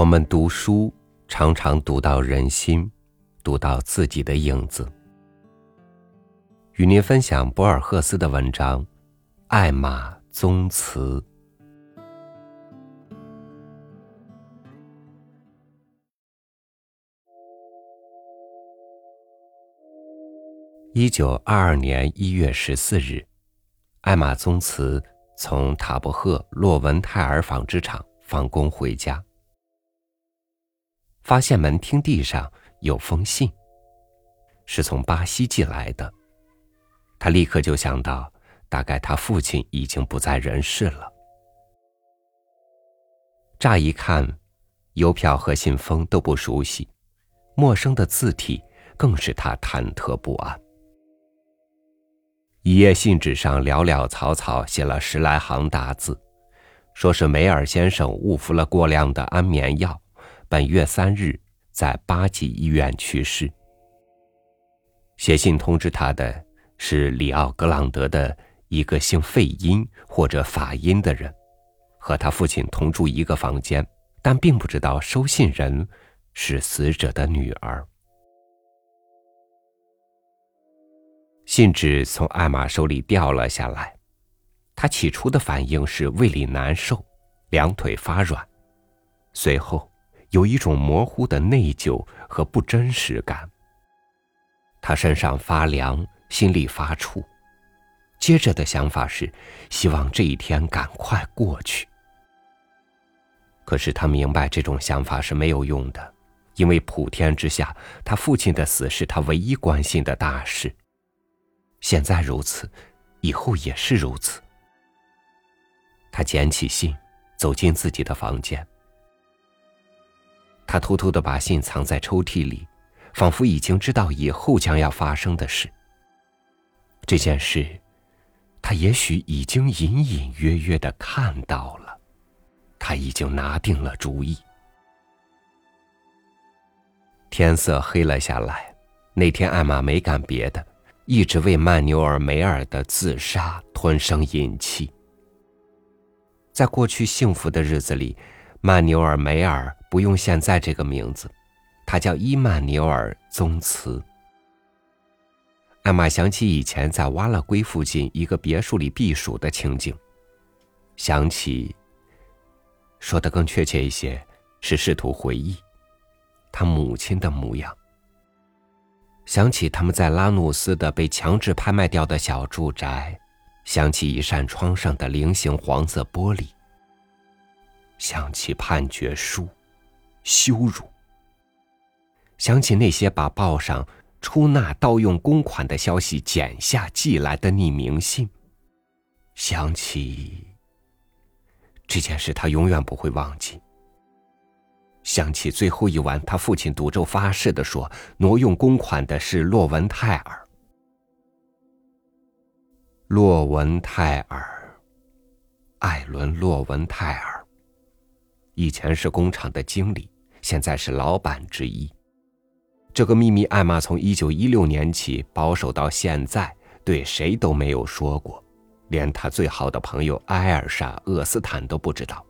我们读书常常读到人心，读到自己的影子。与您分享博尔赫斯的文章《艾玛宗祠》。一九二二年一月十四日，艾玛宗祠从塔伯赫洛文泰尔纺织厂放工回家，发现门厅地上有封信，是从巴西寄来的。他立刻就想到，大概他父亲已经不在人世了。乍一看，邮票和信封都不熟悉，陌生的字体更使他忐忑不安。一页信纸上潦潦草草写了十来行大字，说是梅尔先生误服了过量的安眠药，本月三日在八级医院去世。写信通知他的是里奥格朗德的一个姓费因或者法因的人，和他父亲同住一个房间，但并不知道收信人是死者的女儿。信纸从艾玛手里掉了下来，他起初的反应是胃里难受，两腿发软，随后有一种模糊的内疚和不真实感。他身上发凉，心里发怵，接着的想法是希望这一天赶快过去。可是他明白这种想法是没有用的，因为普天之下，他父亲的死是他唯一关心的大事。现在如此，以后也是如此。他捡起信，走进自己的房间。他偷偷的把信藏在抽屉里，仿佛已经知道以后将要发生的事。这件事，他也许已经隐隐约约的看到了，他已经拿定了主意。天色黑了下来，那天艾玛没干别的。一直为曼纽尔梅尔的自杀吞声饮气。在过去幸福的日子里，曼纽尔梅尔不用现在这个名字，他叫伊曼纽尔宗茨。艾玛想起以前在瓦勒圭附近一个别墅里避暑的情景，想起，说的更确切一些，是试图回忆他母亲的模样。想起他们在拉努斯的被强制拍卖掉的小住宅，想起一扇窗上的菱形黄色玻璃，想起判决书，羞辱。想起那些把报上出纳盗用公款的消息剪下寄来的匿名信，想起这件事，他永远不会忘记。想起最后一晚，他父亲赌咒发誓的说：“挪用公款的是洛文泰尔。”洛文泰尔，艾伦·洛文泰尔，以前是工厂的经理，现在是老板之一。这个秘密，艾玛从一九一六年起保守到现在，对谁都没有说过，连他最好的朋友埃尔莎·厄斯坦都不知道。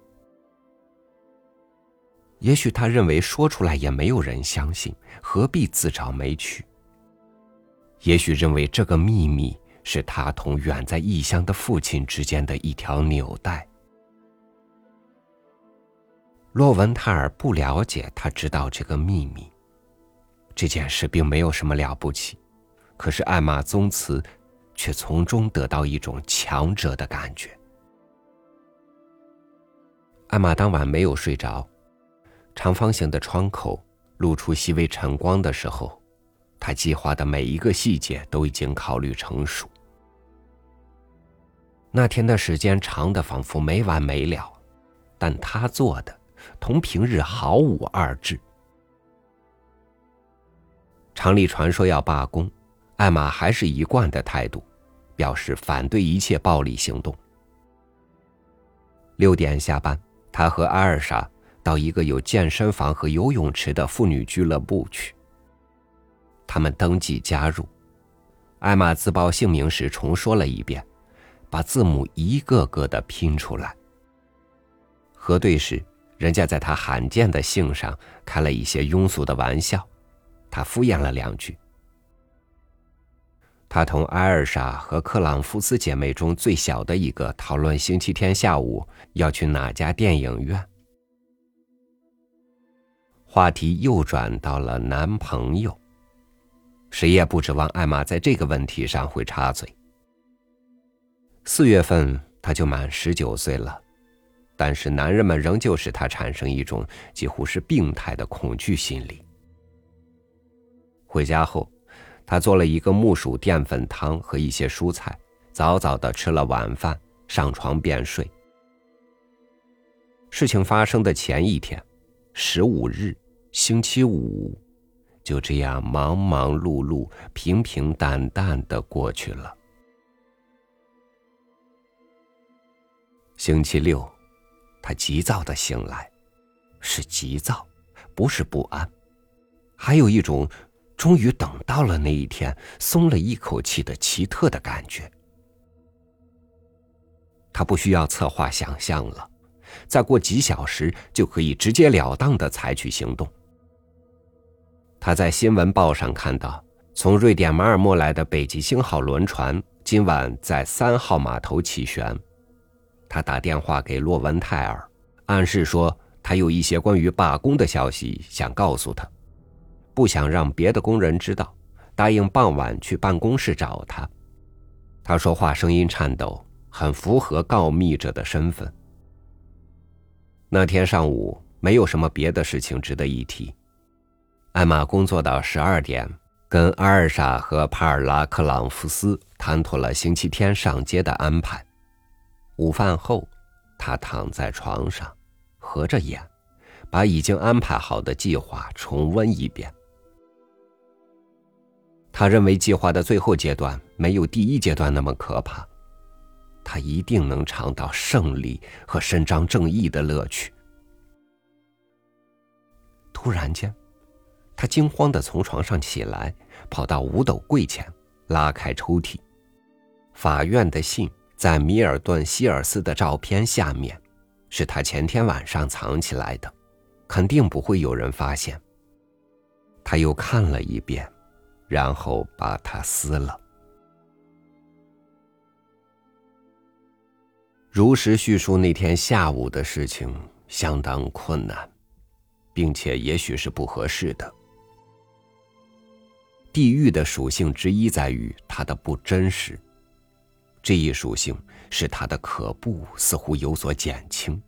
也许他认为说出来也没有人相信，何必自找没趣？也许认为这个秘密是他同远在异乡的父亲之间的一条纽带。洛文泰尔不了解他知道这个秘密，这件事并没有什么了不起，可是艾玛宗祠却从中得到一种强者的感觉。艾玛当晚没有睡着。长方形的窗口露出细微晨光的时候，他计划的每一个细节都已经考虑成熟。那天的时间长的仿佛没完没了，但他做的同平日毫无二致。厂里传说要罢工，艾玛还是一贯的态度，表示反对一切暴力行动。六点下班，他和阿尔莎。到一个有健身房和游泳池的妇女俱乐部去。他们登记加入。艾玛自报姓名时重说了一遍，把字母一个个的拼出来。核对时，人家在他罕见的性上开了一些庸俗的玩笑，他敷衍了两句。他同艾尔莎和克朗夫斯姐妹中最小的一个讨论星期天下午要去哪家电影院，话题又转到了男朋友。谁也不指望艾玛在这个问题上会插嘴。四月份他就满十九岁了，但是男人们仍旧使他产生一种几乎是病态的恐惧心理。回家后。他做了一个木薯淀粉汤和一些蔬菜，早早的吃了晚饭，上床便睡。事情发生的前一天，十五日，星期五，就这样忙忙碌碌、平平淡淡的过去了。星期六，他急躁的醒来，是急躁，不是不安，还有一种。终于等到了那一天，松了一口气的奇特的感觉。他不需要策划想象了，再过几小时就可以直截了当的采取行动。他在新闻报上看到，从瑞典马尔默来的北极星号轮船今晚在三号码头起舷。他打电话给洛文泰尔，暗示说他有一些关于罢工的消息想告诉他。不想让别的工人知道，答应傍晚去办公室找他。他说话声音颤抖，很符合告密者的身份。那天上午没有什么别的事情值得一提。艾玛工作到十二点，跟阿尔莎和帕尔拉克朗夫斯谈妥了星期天上街的安排。午饭后，他躺在床上，合着眼，把已经安排好的计划重温一遍。他认为计划的最后阶段没有第一阶段那么可怕，他一定能尝到胜利和伸张正义的乐趣。突然间，他惊慌的从床上起来，跑到五斗柜前，拉开抽屉，法院的信在米尔顿·希尔斯的照片下面，是他前天晚上藏起来的，肯定不会有人发现。他又看了一遍。然后把它撕了。如实叙述那天下午的事情相当困难，并且也许是不合适的。地狱的属性之一在于它的不真实，这一属性使他的可怖似乎有所减轻，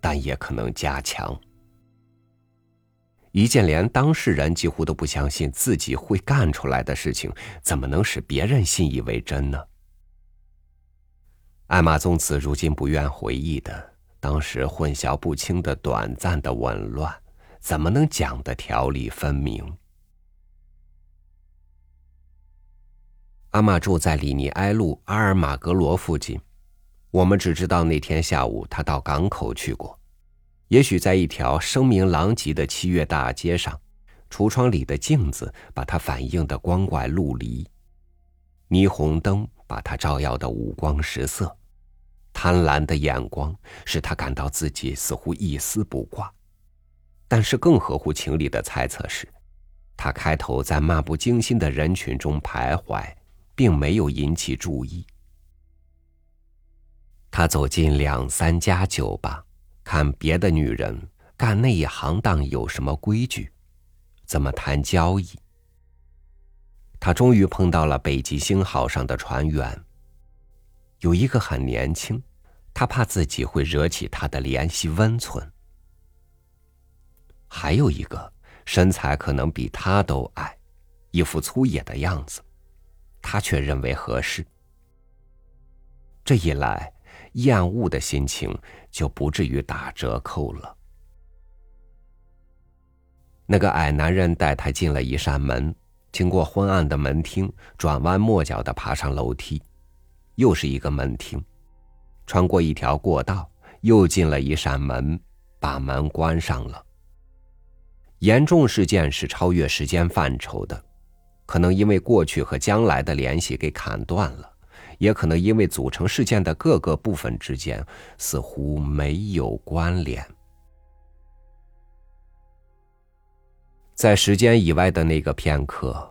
但也可能加强。一件连当事人几乎都不相信自己会干出来的事情，怎么能使别人信以为真呢？艾玛宗此如今不愿回忆的当时混淆不清的短暂的紊乱，怎么能讲得条理分明？阿玛住在里尼埃路阿尔马格罗附近，我们只知道那天下午他到港口去过。也许在一条声名狼藉的七月大街上，橱窗里的镜子把他反映的光怪陆离，霓虹灯把他照耀的五光十色，贪婪的眼光使他感到自己似乎一丝不挂。但是更合乎情理的猜测是，他开头在漫不经心的人群中徘徊，并没有引起注意。他走进两三家酒吧。看别的女人干那一行当有什么规矩，怎么谈交易？他终于碰到了北极星号上的船员。有一个很年轻，他怕自己会惹起他的怜惜温存。还有一个身材可能比他都矮，一副粗野的样子，他却认为合适。这一来。厌恶的心情就不至于打折扣了。那个矮男人带他进了一扇门，经过昏暗的门厅，转弯抹角的爬上楼梯，又是一个门厅，穿过一条过道，又进了一扇门，把门关上了。严重事件是超越时间范畴的，可能因为过去和将来的联系给砍断了，也可能因为组成事件的各个部分之间似乎没有关联。在时间以外的那个片刻，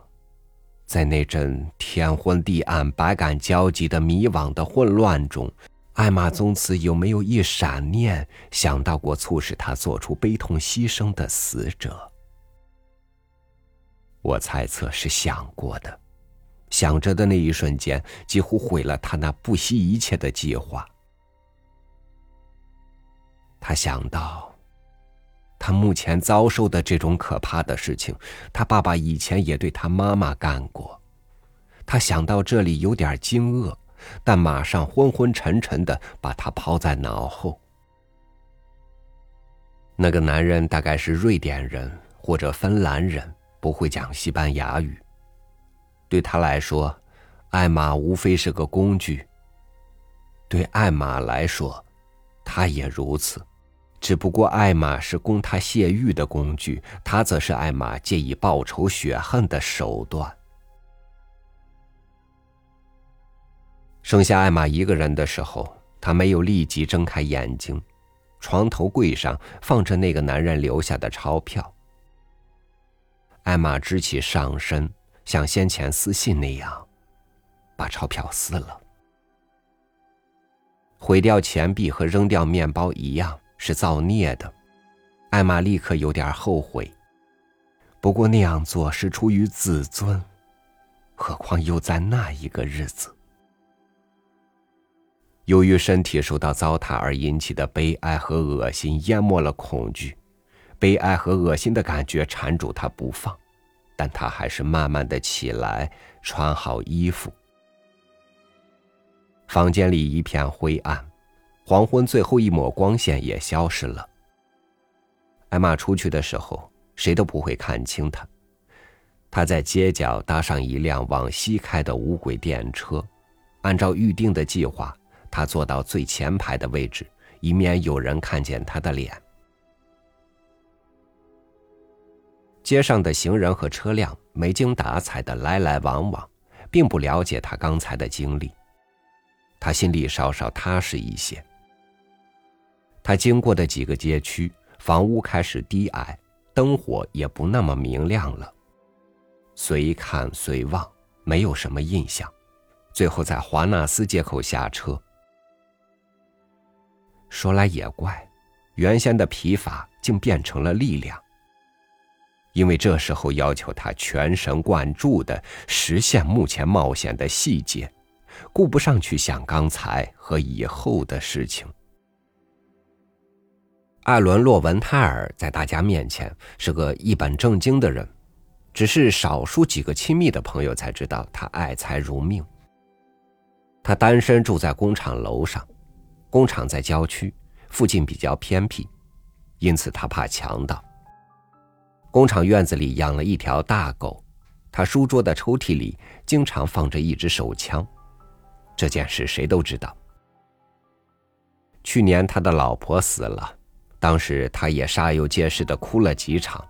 在那阵天昏地暗、百感交集的迷惘的混乱中，艾玛宗慈有没有一闪念想到过促使他做出悲痛牺牲的死者？我猜测是想过的，想着的那一瞬间，几乎毁了他那不惜一切的计划。他想到。他目前遭受的这种可怕的事情，他爸爸以前也对他妈妈干过。他想到这里有点惊愕，但马上昏昏沉沉的把他抛在脑后。那个男人大概是瑞典人或者芬兰人，不会讲西班牙语。对他来说，艾玛无非是个工具。对艾玛来说，他也如此。只不过艾玛是供他泄欲的工具，他则是艾玛借以报仇雪恨的手段。剩下艾玛一个人的时候，他没有立即睁开眼睛，床头柜上放着那个男人留下的钞票。艾玛支起上身，像先前撕信那样，把钞票撕了，毁掉钱币和扔掉面包一样。是造孽的，艾玛立刻有点后悔。不过那样做是出于自尊，何况又在那一个日子。由于身体受到糟蹋而引起的悲哀和恶心淹没了恐惧，悲哀和恶心的感觉缠住他不放，但他还是慢慢的起来，穿好衣服。房间里一片灰暗。黄昏最后一抹光线也消失了。艾玛出去的时候，谁都不会看清他。他在街角搭上一辆往西开的无轨电车，按照预定的计划，他坐到最前排的位置，以免有人看见他的脸。街上的行人和车辆没精打采的来来往往，并不了解他刚才的经历。他心里稍稍踏实一些。他经过的几个街区，房屋开始低矮，灯火也不那么明亮了。随看随望，没有什么印象。最后在华纳斯街口下车。说来也怪，原先的疲乏竟变成了力量。因为这时候要求他全神贯注的实现目前冒险的细节，顾不上去想刚才和以后的事情。艾伦·洛文泰尔在大家面前是个一本正经的人，只是少数几个亲密的朋友才知道他爱财如命。他单身，住在工厂楼上，工厂在郊区，附近比较偏僻，因此他怕强盗。工厂院子里养了一条大狗，他书桌的抽屉里经常放着一支手枪。这件事谁都知道。去年他的老婆死了。当时他也煞有介事的哭了几场，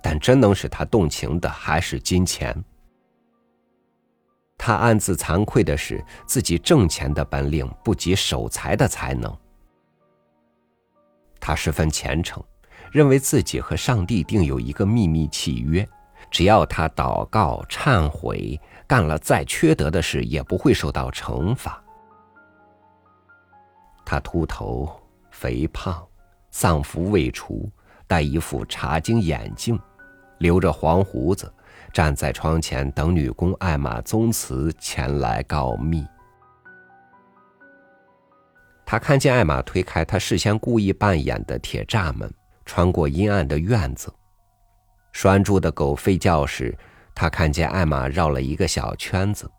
但真能使他动情的还是金钱。他暗自惭愧的是，自己挣钱的本领不及守财的才能。他十分虔诚，认为自己和上帝定有一个秘密契约，只要他祷告、忏悔，干了再缺德的事，也不会受到惩罚。他秃头、肥胖。丧服未除，戴一副茶晶眼镜，留着黄胡子，站在窗前等女工艾玛宗祠前来告密。他看见艾玛推开他事先故意扮演的铁栅门，穿过阴暗的院子。拴住的狗吠叫时，他看见艾玛绕了一个小圈子。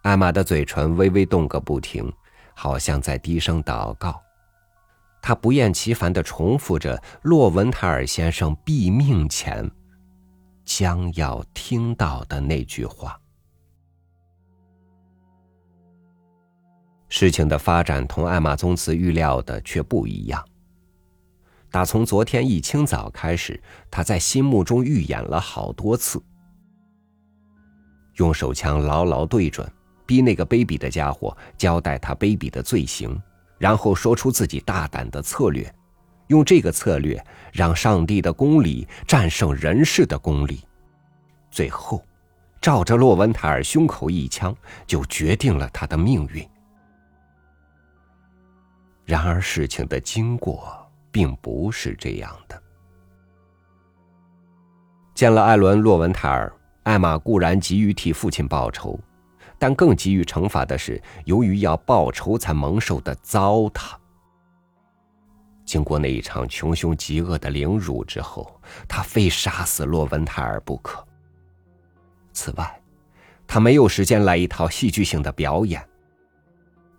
艾玛的嘴唇微微动个不停，好像在低声祷告。他不厌其烦的重复着洛文塔尔先生毙命前将要听到的那句话。事情的发展同艾玛宗祠预料的却不一样。打从昨天一清早开始，他在心目中预演了好多次，用手枪牢牢对准，逼那个卑鄙的家伙交代他卑鄙的罪行。然后说出自己大胆的策略，用这个策略让上帝的公理战胜人世的公理，最后，照着洛文泰尔胸口一枪，就决定了他的命运。然而，事情的经过并不是这样的。见了艾伦·洛文泰尔，艾玛固然急于替父亲报仇，但更急于惩罚的是由于要报仇才蒙受的糟蹋。经过那一场穷凶极恶的凌辱之后，他非杀死洛文泰尔不可。此外，他没有时间来一套戏剧性的表演。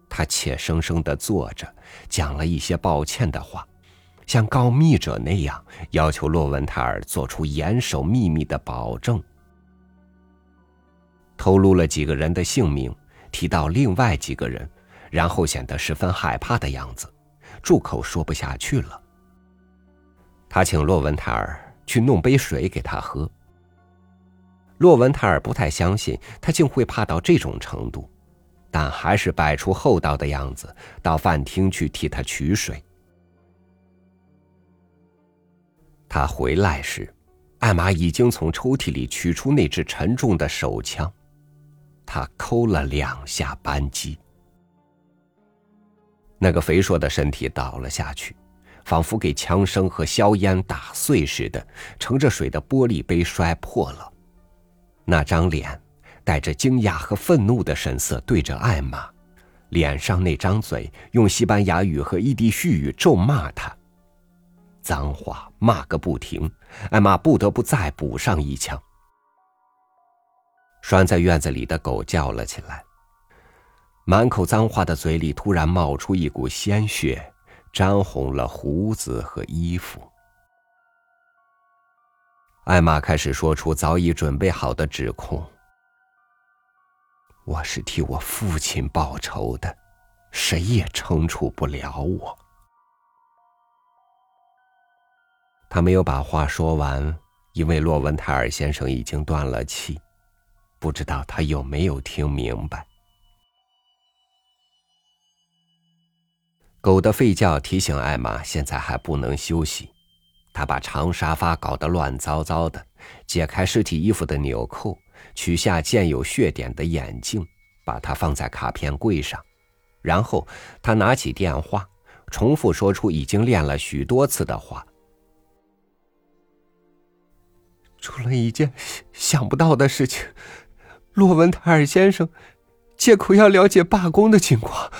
他怯生生的坐着，讲了一些抱歉的话，像告密者那样要求洛文泰尔做出严守秘密的保证。透露了几个人的姓名，提到另外几个人，然后显得十分害怕的样子，住口说不下去了。他请洛文泰尔去弄杯水给他喝。洛文泰尔不太相信他竟会怕到这种程度。但还是摆出厚道的样子，到饭厅去替他取水。他回来时，艾玛已经从抽屉里取出那支沉重的手枪，他抠了两下扳机，那个肥硕的身体倒了下去，仿佛给枪声和硝烟打碎似的，盛着水的玻璃杯摔破了，那张脸。带着惊讶和愤怒的神色对着艾玛，脸上那张嘴用西班牙语和一滴絮语咒骂他，脏话。骂个不停。艾玛不得不再补上一枪。拴在院子里的狗叫了起来，满口脏话的嘴里突然冒出一股鲜血，沾红了胡子和衣服。艾玛开始说出早已准备好的指控。我是替我父亲报仇的，谁也惩处不了我。他没有把话说完，因为洛文泰尔先生已经断了气，不知道他有没有听明白。狗的吠叫提醒艾玛现在还不能休息，他把长沙发搞得乱糟糟的，解开尸体衣服的纽扣。取下溅有血点的眼镜，把它放在卡片柜上，然后他拿起电话，重复说出已经练了许多次的话：“出了一件想不到的事情，洛文泰尔先生借口要了解罢工的情况，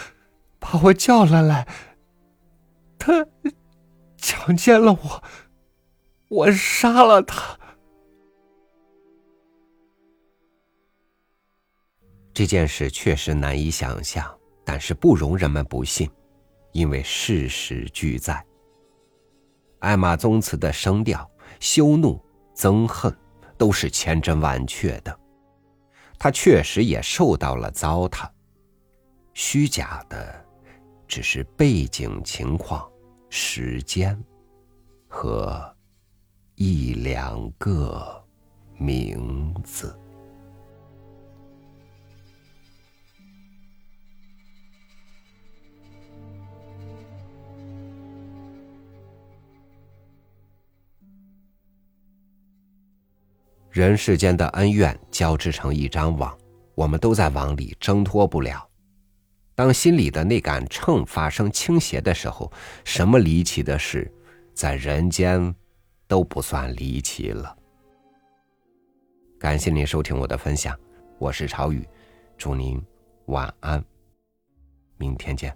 把我叫了来。他强奸了我，我杀了他。”这件事确实难以想象，但是不容人们不信，因为事实俱在。艾玛宗祠的声调、羞怒、憎恨，都是千真万确的。他确实也受到了糟蹋，虚假的只是背景情况、时间和一两个名字。人世间的恩怨交织成一张网，我们都在网里挣脱不了。当心里的那杆秤发生倾斜的时候，什么离奇的事，在人间都不算离奇了。感谢您收听我的分享，我是朝雨，祝您晚安，明天见。